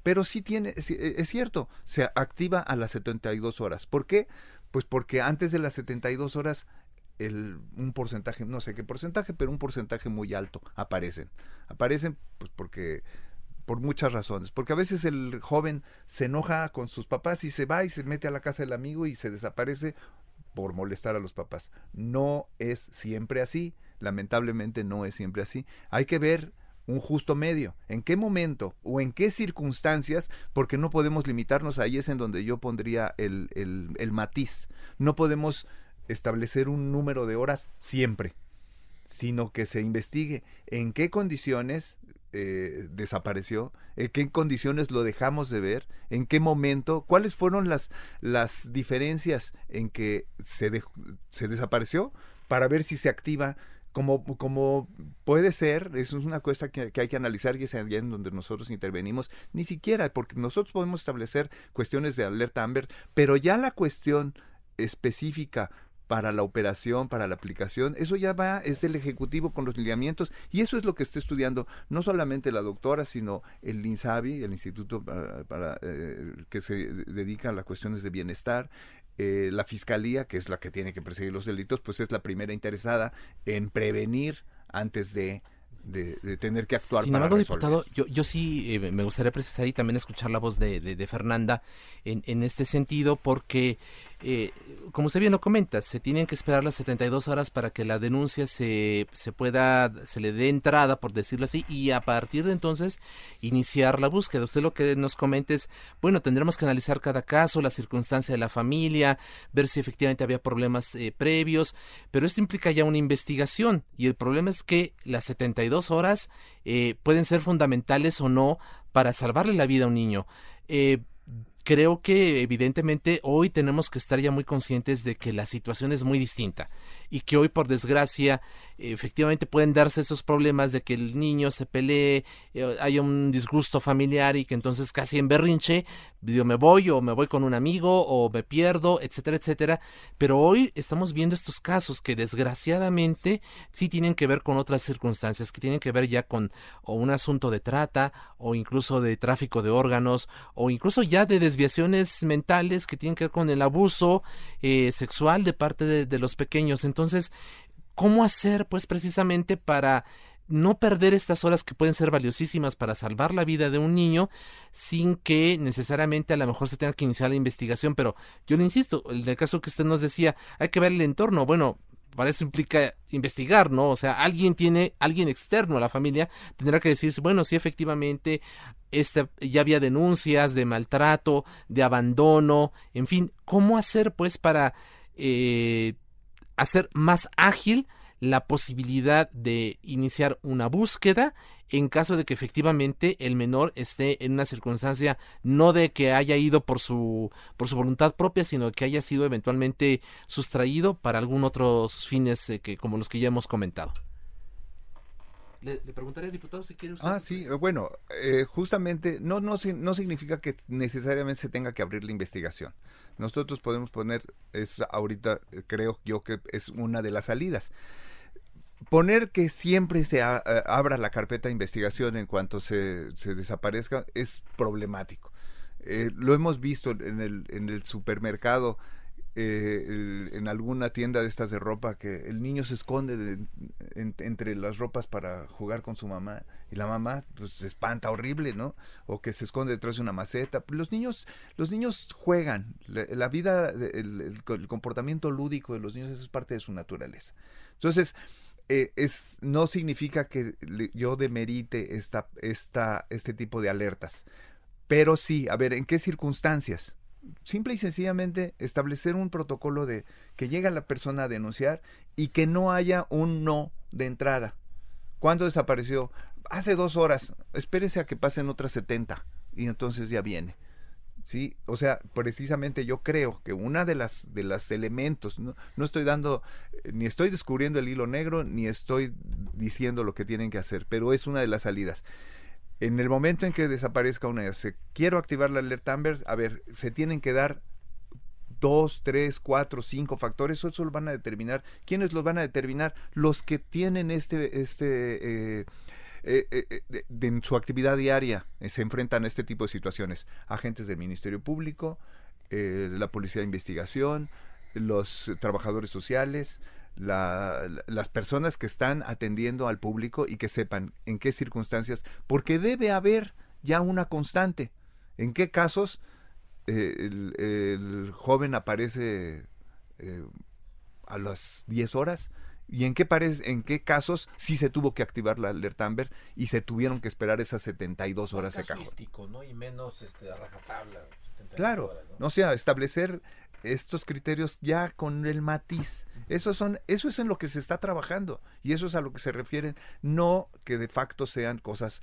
Pero sí tiene, es, es cierto, se activa a las 72 horas. ¿Por qué? Pues porque antes de las 72 horas un porcentaje, no sé qué porcentaje, pero un porcentaje muy alto aparecen. Aparecen pues porque por muchas razones, porque a veces el joven se enoja con sus papás y se va y se mete a la casa del amigo y se desaparece por molestar a los papás. No es siempre así, lamentablemente no es siempre así. Hay que ver un justo medio. ¿En qué momento o en qué circunstancias? Porque no podemos limitarnos, ahí es en donde yo pondría el, el, el matiz. No podemos establecer un número de horas siempre, sino que se investigue en qué condiciones eh, desapareció, en qué condiciones lo dejamos de ver, en qué momento, cuáles fueron las, las diferencias en que se, se desapareció para ver si se activa. Como, como puede ser, eso es una cuesta que, que, hay que analizar y es allá en donde nosotros intervenimos, ni siquiera, porque nosotros podemos establecer cuestiones de alerta Amber, pero ya la cuestión específica para la operación, para la aplicación, eso ya va, es el Ejecutivo con los lineamientos y eso es lo que está estudiando no solamente la doctora, sino el INSABI, el Instituto para, eh, que se dedica a las cuestiones de bienestar, eh, la Fiscalía, que es la que tiene que perseguir los delitos, pues es la primera interesada en prevenir antes de de, tener que actuar Sin embargo, diputado, yo, yo sí eh, me gustaría precisar y también escuchar la voz de, de, Fernanda en, en, este sentido, porque eh, como usted bien lo comenta, se tienen que esperar las 72 horas para que la denuncia se, se pueda, se le dé entrada, por decirlo así, y a partir de entonces iniciar la búsqueda. Usted lo que nos comenta es, bueno, tendremos que analizar cada caso, la circunstancia de la familia, ver si efectivamente había problemas eh, previos, pero esto implica ya una investigación y el problema es que las 72 horas eh, pueden ser fundamentales o no para salvarle la vida a un niño. Eh, creo que evidentemente hoy tenemos que estar ya muy conscientes de que la situación es muy distinta y que hoy por desgracia efectivamente pueden darse esos problemas de que el niño se pelee, eh, haya un disgusto familiar y que entonces casi en berrinche, yo me voy o me voy con un amigo o me pierdo, etcétera, etcétera. Pero hoy estamos viendo estos casos que desgraciadamente sí tienen que ver con otras circunstancias, que tienen que ver ya con o un asunto de trata o incluso de tráfico de órganos o incluso ya de desviaciones mentales que tienen que ver con el abuso eh, sexual de parte de, de los pequeños. Entonces, Entonces, ¿cómo hacer pues precisamente para no perder estas horas que pueden ser valiosísimas para salvar la vida de un niño sin que necesariamente a lo mejor se tenga que iniciar la investigación. Pero yo le insisto, en el caso que usted nos decía, hay que ver el entorno. Bueno, para eso implica investigar, ¿no? O sea, alguien tiene, alguien externo a la familia tendrá que decirse, bueno, sí, efectivamente, este, ya había denuncias de maltrato, de abandono, en fin, ¿cómo hacer pues para eh, hacer más ágil la posibilidad de iniciar una búsqueda en caso de que efectivamente el menor esté en una circunstancia no de que haya ido por su por su voluntad propia, sino que haya sido eventualmente sustraído para algún otros fines eh, que como los que ya hemos comentado. Le, preguntaría, diputado, si quiere usted. Ah, sí, eh, bueno, eh, justamente no, no, no significa que necesariamente se tenga que abrir la investigación. Nosotros podemos poner, es ahorita creo yo que es una de las salidas poner que siempre se eh, abra la carpeta de investigación en cuanto se, desaparezca es problemático. Eh, lo hemos visto en el, en el supermercado, eh, en alguna tienda de estas de ropa, que el niño se esconde entre las ropas para jugar con su mamá y la mamá pues se espanta horrible, ¿no? O que se esconde detrás de una maceta. Los niños, los niños juegan. La, vida, el, comportamiento lúdico de los niños es parte de su naturaleza. Entonces, eh, es, no significa que yo demerite esta, esta, este tipo de alertas. Pero sí, a ver, ¿en qué circunstancias? Simple y sencillamente establecer un protocolo de que llega la persona a denunciar y que no haya un no de entrada. ¿Cuándo desapareció? Hace dos horas. Espérese a que pasen otras 70 y entonces ya viene. ¿sí? O sea, precisamente yo creo que una de las de los elementos, no, no, estoy dando, eh, ni estoy descubriendo el hilo negro, ni estoy diciendo lo que tienen que hacer, pero es una de las salidas. En el momento en que desaparezca una, se quiero activar la alerta Amber, a ver, se tienen que dar dos, tres, cuatro, cinco factores, eso lo van a determinar. ¿Quiénes los van a determinar? Los que tienen este, este eh, eh, eh, en su actividad diaria se enfrentan a este tipo de situaciones. Agentes del Ministerio Público, la Policía de Investigación, los trabajadores sociales, las personas que están atendiendo al público y que sepan en qué circunstancias, porque debe haber ya una constante. ¿En qué casos el, el, joven aparece a las 10 horas? ¿Y en qué, en qué casos sí se tuvo que activar la alerta Amber y se tuvieron que esperar esas 72 horas de cajón? ¿no? Y menos este, a rajatabla. Claro, ¿no? o sea, establecer estos criterios ya con el matiz. Eso, son, eso es en lo que se está trabajando y eso es a lo que se refieren, no que de facto sean cosas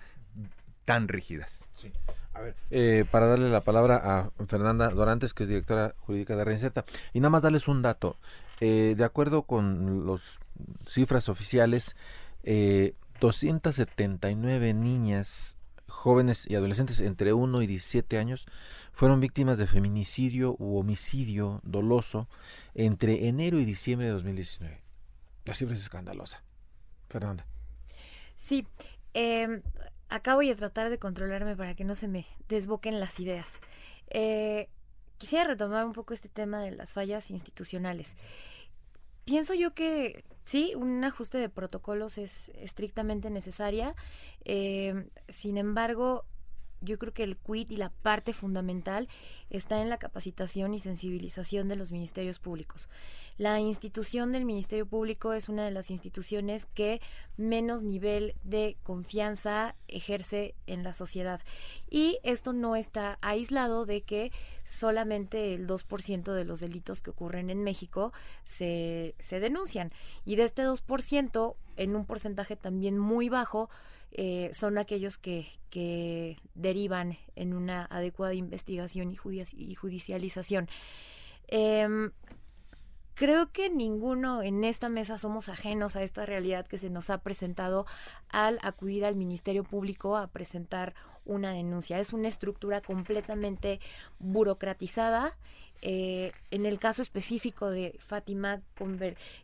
tan rígidas. Sí. A ver, eh, para darle la palabra a Fernanda Dorantes, que es directora jurídica de Reinceta, y nada más darles un dato. Eh, de acuerdo con las cifras oficiales, eh, 279 niñas, jóvenes y adolescentes entre 1 y 17 años fueron víctimas de feminicidio u homicidio doloso entre enero y diciembre de 2019. La cifra es escandalosa. Fernanda. Sí, eh, acá voy a tratar de controlarme para que no se me desboquen las ideas. Eh, quisiera retomar un poco este tema de las fallas institucionales. Pienso yo que sí, un ajuste de protocolos es estrictamente necesaria. Eh, sin embargo, yo creo que el quid y la parte fundamental está en la capacitación y sensibilización de los ministerios públicos. La institución del Ministerio Público es una de las instituciones que menos nivel de confianza ejerce en la sociedad. Y esto no está aislado de que solamente el 2% de los delitos que ocurren en México se, se denuncian. Y de este 2%, en un porcentaje también muy bajo, eh, son aquellos que, que, derivan en una adecuada investigación y, judicialización. Em, creo que ninguno en esta mesa somos ajenos a esta realidad que se nos ha presentado al acudir al Ministerio Público a presentar una denuncia. Es una estructura completamente burocratizada eh, en el caso específico de Fátima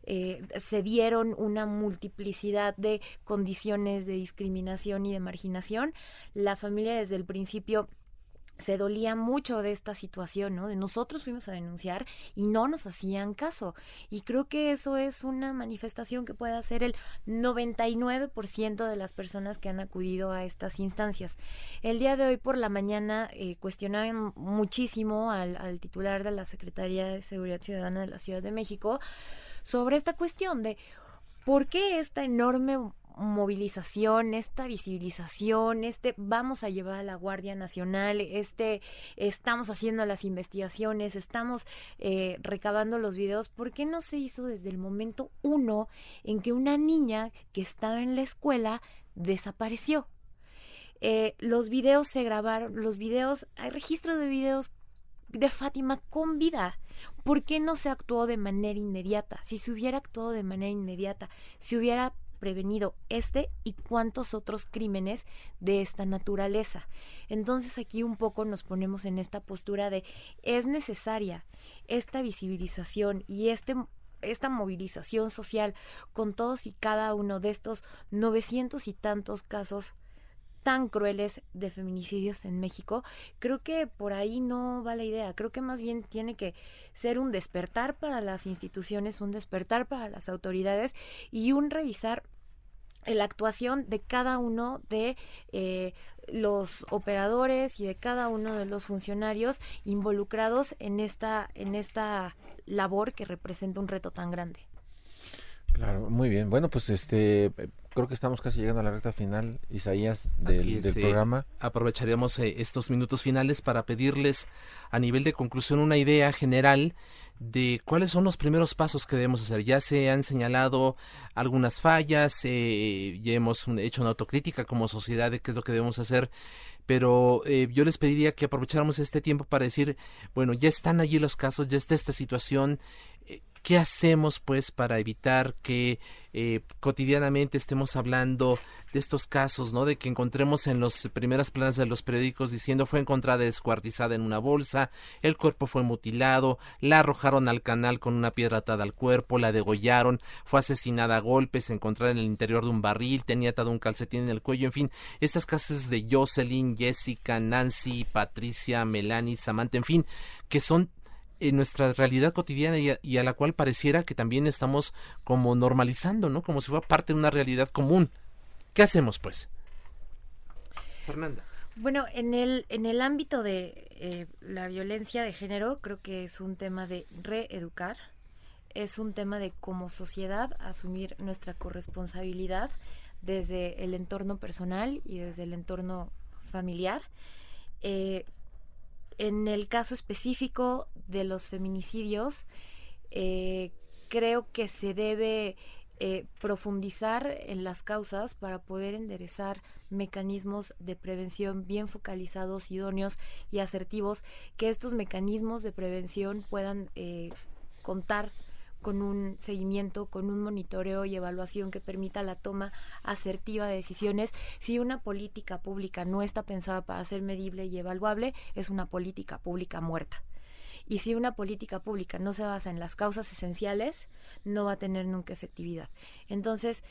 eh, se dieron una multiplicidad de condiciones de discriminación y de marginación. La familia desde el principio se dolía mucho de esta situación, ¿no? De nosotros fuimos a denunciar y no nos hacían caso. Y creo que eso es una manifestación que puede hacer el 99% de las personas que han acudido a estas instancias. El día de hoy por la mañana eh, cuestionaban muchísimo al, al titular de la Secretaría de Seguridad Ciudadana de la Ciudad de México sobre esta cuestión de por qué esta enorme movilización, esta visibilización, este vamos a llevar a la Guardia Nacional, este estamos haciendo las investigaciones, estamos eh, recabando los videos, ¿por qué no se hizo desde el momento uno en que una niña que estaba en la escuela desapareció? Eh, los videos se grabaron, los videos, hay registros de videos de Fátima con vida. ¿Por qué no se actuó de manera inmediata? Si se hubiera actuado de manera inmediata, si hubiera prevenido este y cuántos otros crímenes de esta naturaleza. Entonces aquí un poco nos ponemos en esta postura de es necesaria esta visibilización y este esta movilización social con todos y cada uno de estos 900 y tantos casos tan crueles de feminicidios en México, creo que por ahí no va la idea. Creo que más bien tiene que ser un despertar para las instituciones, un despertar para las autoridades y un revisar la actuación de cada uno de eh, los operadores y de cada uno de los funcionarios involucrados en esta en esta labor que representa un reto tan grande. Claro, muy bien. Bueno, pues este creo que estamos casi llegando a la recta final, Isaías, del, programa. Aprovecharemos eh, estos minutos finales para pedirles a nivel de conclusión una idea general de cuáles son los primeros pasos que debemos hacer. Ya se han señalado algunas fallas, eh, ya hemos hecho una autocrítica como sociedad de qué es lo que debemos hacer, pero eh, yo les pediría que aprovecháramos este tiempo para decir, bueno, ya están allí los casos, ya está esta situación, ¿Qué hacemos pues para evitar que eh, cotidianamente estemos hablando de estos casos, ¿no? De que encontremos en las primeras planas de los periódicos diciendo fue encontrada descuartizada en una bolsa, el cuerpo fue mutilado, la arrojaron al canal con una piedra atada al cuerpo, la degollaron, fue asesinada a golpes, encontrada en el interior de un barril, tenía atado un calcetín en el cuello, en fin, estas casos de Jocelyn, Jessica, Nancy, Patricia, Melanie, Samantha, en fin, que son en nuestra realidad cotidiana y a, la cual pareciera que también estamos como normalizando, ¿no? Como si fuera parte de una realidad común. ¿Qué hacemos, pues? Fernanda. Bueno, en el, en el ámbito de eh, la violencia de género, creo que es un tema de reeducar, es un tema de como sociedad asumir nuestra corresponsabilidad desde el entorno personal y desde el entorno familiar. Eh, en el caso específico de los feminicidios, eh, creo que se debe eh, profundizar en las causas para poder enderezar mecanismos de prevención bien focalizados, idóneos y asertivos, que estos mecanismos de prevención puedan eh, contar con un seguimiento, con un monitoreo y evaluación que permita la toma asertiva de decisiones. Si una política pública no está pensada para ser medible y evaluable, es una política pública muerta. Y si una política pública no se basa en las causas esenciales, no va a tener nunca efectividad. Entonces,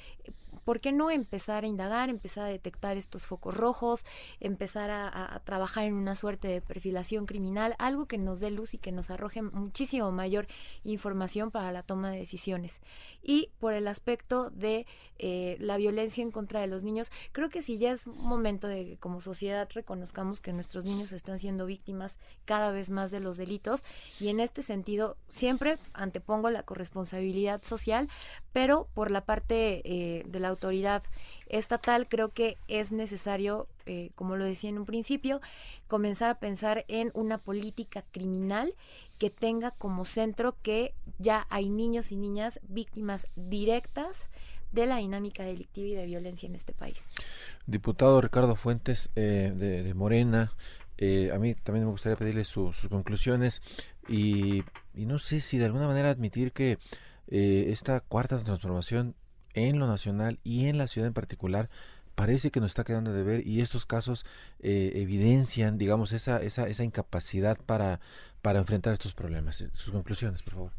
¿por qué no empezar a indagar, empezar a detectar estos focos rojos, empezar a, trabajar en una suerte de perfilación criminal, algo que nos dé luz y que nos arroje muchísimo mayor información para la toma de decisiones? Y por el aspecto de eh, la violencia en contra de los niños, creo que si ya es momento de que como sociedad reconozcamos que nuestros niños están siendo víctimas cada vez más de los delitos y en este sentido siempre antepongo la corresponsabilidad social, pero por la parte eh, de la autoridad estatal, creo que es necesario, eh, como lo decía en un principio, comenzar a pensar en una política criminal que tenga como centro que ya hay niños y niñas víctimas directas de la dinámica delictiva y de violencia en este país. Diputado Ricardo Fuentes eh, de, Morena, eh, a mí también me gustaría pedirle sus conclusiones y, no sé si de alguna manera admitir que esta cuarta transformación en lo nacional y en la ciudad en particular parece que nos está quedando de ver y estos casos eh, evidencian, digamos, esa, esa, esa incapacidad para, para enfrentar estos problemas. Sus conclusiones, por favor.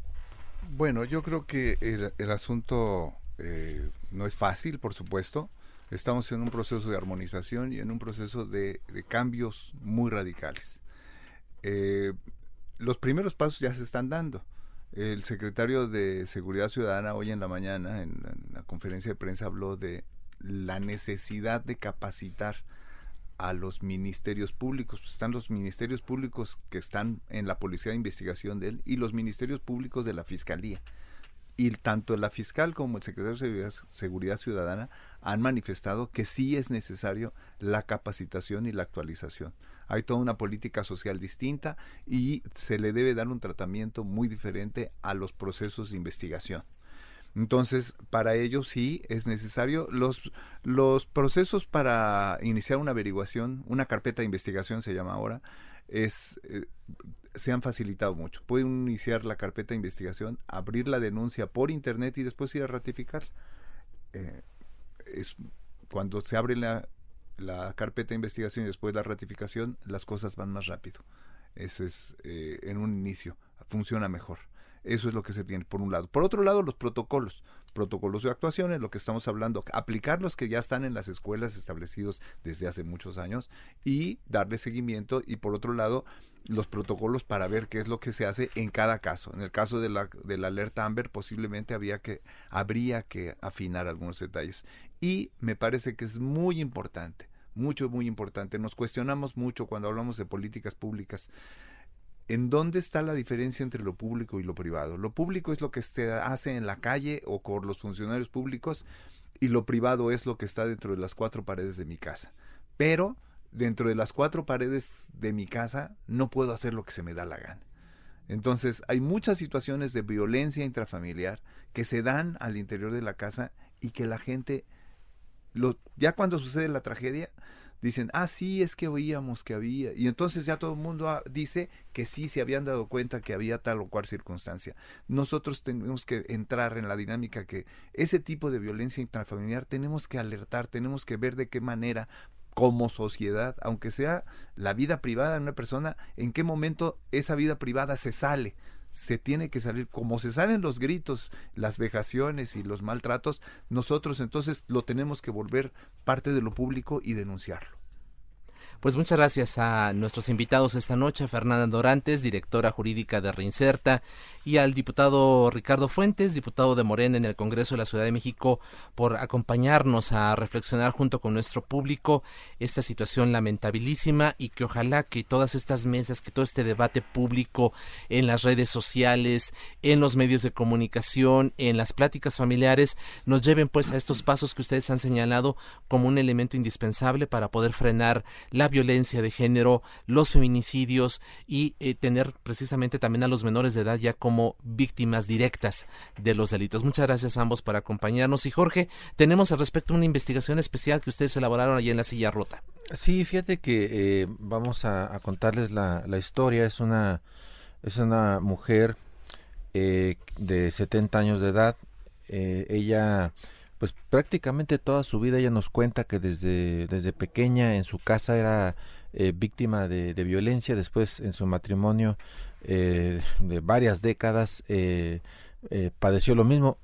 Bueno, yo creo que el, asunto eh, no es fácil, por supuesto. Estamos en un proceso de armonización y en un proceso de, cambios muy radicales. Eh, los primeros pasos ya se están dando. El secretario de Seguridad Ciudadana hoy en la mañana, en la conferencia de prensa, habló de la necesidad de capacitar a los ministerios públicos. Pues, están los ministerios públicos que están en la Policía de Investigación de él y los ministerios públicos de la Fiscalía. Y tanto la fiscal como el secretario de Seguridad, Ciudadana han manifestado que sí es necesario la capacitación y la actualización. Hay toda una política social distinta y se le debe dar un tratamiento muy diferente a los procesos de investigación. Entonces, para ello sí es necesario los, los procesos para iniciar una averiguación, una carpeta de investigación se llama ahora, eh, se han facilitado mucho. Puede iniciar la carpeta de investigación, abrir la denuncia por internet y después ir a ratificar. Eh, es, cuando se abre la, la, carpeta de investigación y después la ratificación, las cosas van más rápido. Eso es eh, en un inicio, funciona mejor. Eso es lo que se tiene por un lado. Por otro lado, los protocolos. Protocolos de actuación, en lo que estamos hablando, aplicar los que ya están en las escuelas establecidos desde hace muchos años y darle seguimiento. Y por otro lado, los protocolos para ver qué es lo que se hace en cada caso. En el caso de la, de la alerta Amber, posiblemente había que, habría que afinar algunos detalles. Y me parece que es muy importante, mucho, muy importante. Nos cuestionamos mucho cuando hablamos de políticas públicas ¿En dónde está la diferencia entre lo público y lo privado? Lo público es lo que se hace en la calle o con los funcionarios públicos y lo privado es lo que está dentro de las cuatro paredes de mi casa. Pero dentro de las cuatro paredes de mi casa no puedo hacer lo que se me da la gana. Entonces hay muchas situaciones de violencia intrafamiliar que se dan al interior de la casa y que la gente, lo, ya cuando sucede la tragedia, dicen, ah, sí, es que oíamos que había. Y entonces ya todo el mundo ah, dice que sí, se habían dado cuenta que había tal o cual circunstancia. Nosotros tenemos que entrar en la dinámica que ese tipo de violencia intrafamiliar tenemos que alertar, tenemos que ver de qué manera como sociedad, aunque sea la vida privada de una persona, en qué momento esa vida privada se sale, se tiene que salir, como se salen los gritos, las vejaciones y los maltratos, nosotros entonces lo tenemos que volver parte de lo público y denunciarlo. Pues muchas gracias a nuestros invitados esta noche, Fernanda Dorantes, directora jurídica de Reinserta, y al diputado Ricardo Fuentes, diputado de Morena en el Congreso de la Ciudad de México, por acompañarnos a reflexionar junto con nuestro público esta situación lamentabilísima y que ojalá que todas estas mesas, que todo este debate público en las redes sociales, en los medios de comunicación, en las pláticas familiares, nos lleven pues a estos pasos que ustedes han señalado como un elemento indispensable para poder frenar la violencia de género, los feminicidios y eh, tener precisamente también a los menores de edad ya como víctimas directas de los delitos. Muchas gracias a ambos por acompañarnos. Y Jorge, tenemos al respecto una investigación especial que ustedes elaboraron allí en la silla rota. Sí, fíjate que eh, vamos a, contarles la, historia. Es una, es una mujer eh, de 70 años de edad. ella pues prácticamente toda su vida ella nos cuenta que desde, desde pequeña en su casa era eh, víctima de, violencia, después en su matrimonio eh, de varias décadas eh, padeció lo mismo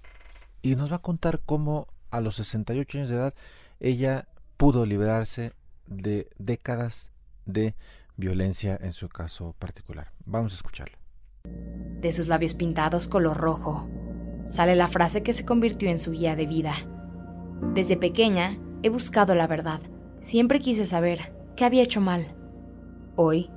y nos va a contar cómo a los 68 años de edad ella pudo liberarse de décadas de violencia en su caso particular. Vamos a escucharla. De sus labios pintados color rojo, sale la frase que se convirtió en su guía de vida. Desde pequeña he buscado la verdad. Siempre quise saber qué había hecho mal. Hoy,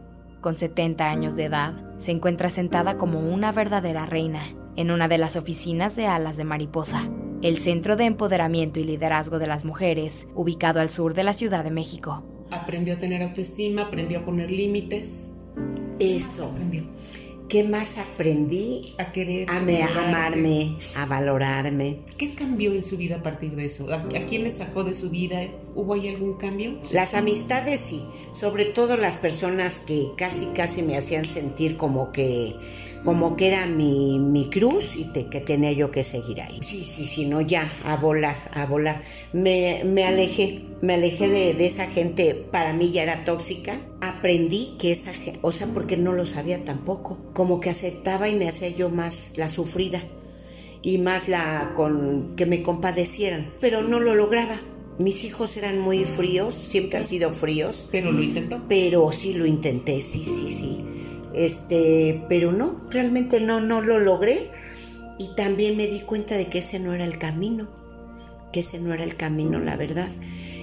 con 70 años de edad, se encuentra sentada como una verdadera reina en una de las oficinas de Alas de Mariposa, el centro de empoderamiento y liderazgo de las mujeres, ubicado al sur de la Ciudad de México. Aprendió a tener autoestima, aprendió a poner límites. Eso. Aprendió. ¿Qué más aprendí? A querer. A, amarme, a valorarme. ¿Qué cambió en su vida a partir de eso? ¿A, quién le sacó de su vida? ¿Hubo ahí algún cambio? Las amistades sí, sobre todo las personas que casi casi me hacían sentir como que como que era mi, mi cruz y que tenía yo que seguir ahí. Sí, sí, sí, no, ya, a volar, a volar. Me, me alejé, me alejé de, de, esa gente, para mí ya era tóxica. Aprendí que esa gente, o sea, porque no lo sabía tampoco, como que aceptaba y me hacía yo más la sufrida y más la con que me compadecieran, pero no lo lograba mis hijos eran muy fríos, siempre han sido fríos. Pero lo intentó. Pero sí lo intenté, sí, sí, sí. Este, pero no, realmente no, no lo logré. Y también me di cuenta de que ese no era el camino, que ese no era el camino, la verdad.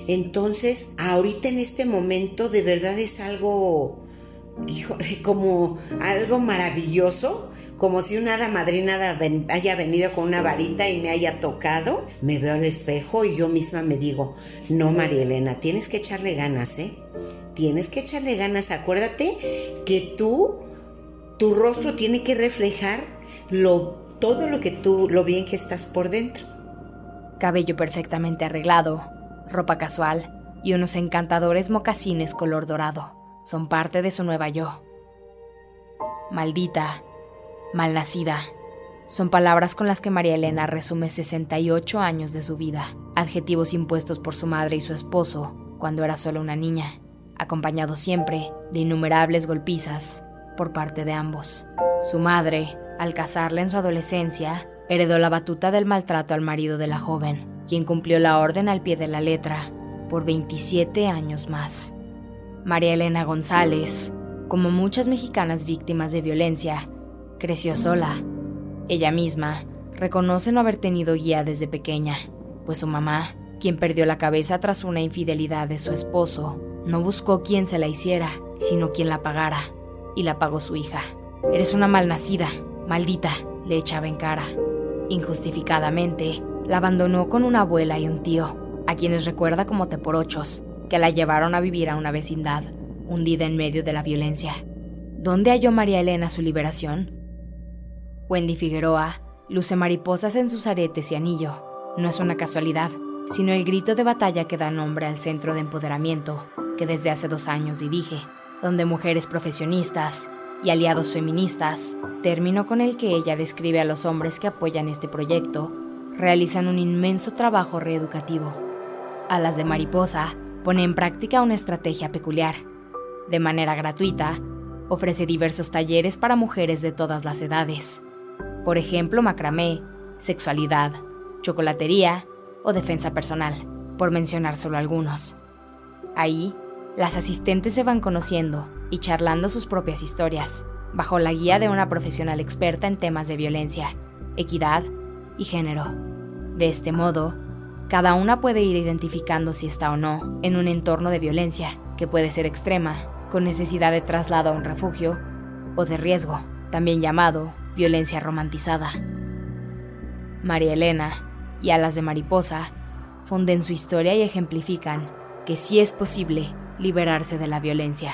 Entonces, ahorita en este momento de verdad es algo, hijo, como algo maravilloso, como si una hada madrina haya venido con una varita y me haya tocado. Me veo al espejo y yo misma me digo, no, María Elena, tienes que echarle ganas, ¿eh? Tienes que echarle ganas. Acuérdate que tú, tu rostro tiene que reflejar lo, todo lo que tú, lo bien que estás por dentro. Cabello perfectamente arreglado, ropa casual y unos encantadores mocasines color dorado son parte de su nueva yo. Maldita, malnacida, son palabras con las que María Elena resume 68 años de su vida, adjetivos impuestos por su madre y su esposo cuando era solo una niña, acompañado siempre de innumerables golpizas por parte de ambos. Su madre, al casarla en su adolescencia, heredó la batuta del maltrato al marido de la joven, quien cumplió la orden al pie de la letra por 27 años más. María Elena González, como muchas mexicanas víctimas de violencia, creció sola. Ella misma reconoce no haber tenido guía desde pequeña, pues su mamá, quien perdió la cabeza tras una infidelidad de su esposo, no buscó quien se la hiciera, sino quien la pagara, y la pagó su hija. Eres una malnacida, maldita, le echaba en cara. Injustificadamente, la abandonó con una abuela y un tío, a quienes recuerda como teporochos, que la llevaron a vivir a una vecindad, hundida en medio de la violencia. ¿Dónde halló María Elena su liberación? Wendy Figueroa luce mariposas en sus aretes y anillo. No es una casualidad, sino el grito de batalla que da nombre al centro de empoderamiento que desde hace dos años dirige, donde mujeres profesionistas y aliados feministas, término con el que ella describe a los hombres que apoyan este proyecto, realizan un inmenso trabajo reeducativo. Alas de Mariposa pone en práctica una estrategia peculiar. De manera gratuita, ofrece diversos talleres para mujeres de todas las edades, por ejemplo macramé, sexualidad, chocolatería o defensa personal, por mencionar solo algunos. Ahí, las asistentes se van conociendo y charlando sus propias historias, bajo la guía de una profesional experta en temas de violencia, equidad y género. De este modo, cada una puede ir identificando si está o no en un entorno de violencia, que puede ser extrema, con necesidad de traslado a un refugio, o de riesgo, también llamado violencia romantizada. María Elena y Alas de Mariposa funden su historia y ejemplifican que sí es posible liberarse de la violencia.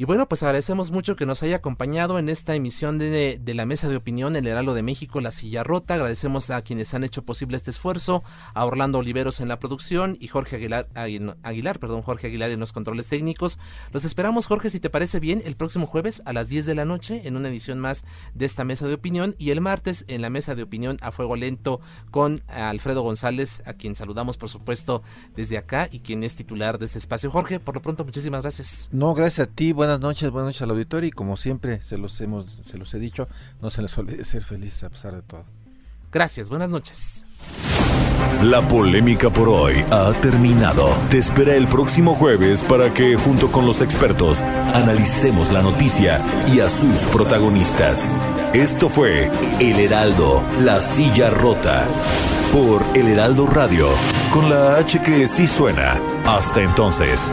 Y bueno, pues agradecemos mucho que nos haya acompañado en esta emisión de, de, la Mesa de Opinión, el Heraldo de México, La Silla Rota. Agradecemos a quienes han hecho posible este esfuerzo, a Orlando Oliveros en la producción y Jorge Aguilar, perdón, Jorge Aguilar en los controles técnicos. Los esperamos, Jorge, si te parece bien, el próximo jueves a las 10 de la noche en una edición más de esta Mesa de Opinión y el martes en la Mesa de Opinión a Fuego Lento con Alfredo González, a quien saludamos, por supuesto, desde acá y quien es titular de este espacio. Jorge, por lo pronto, muchísimas gracias. No, gracias a ti buenas noches, buenas noches al auditorio y como siempre se los hemos, se los he dicho, no se les olvide ser felices a pesar de todo. Gracias, buenas noches. La polémica por hoy ha terminado. Te espera el próximo jueves para que, junto con los expertos, analicemos la noticia y a sus protagonistas. Esto fue El Heraldo, la silla rota. Por El Heraldo Radio, con la H que sí suena. Hasta entonces.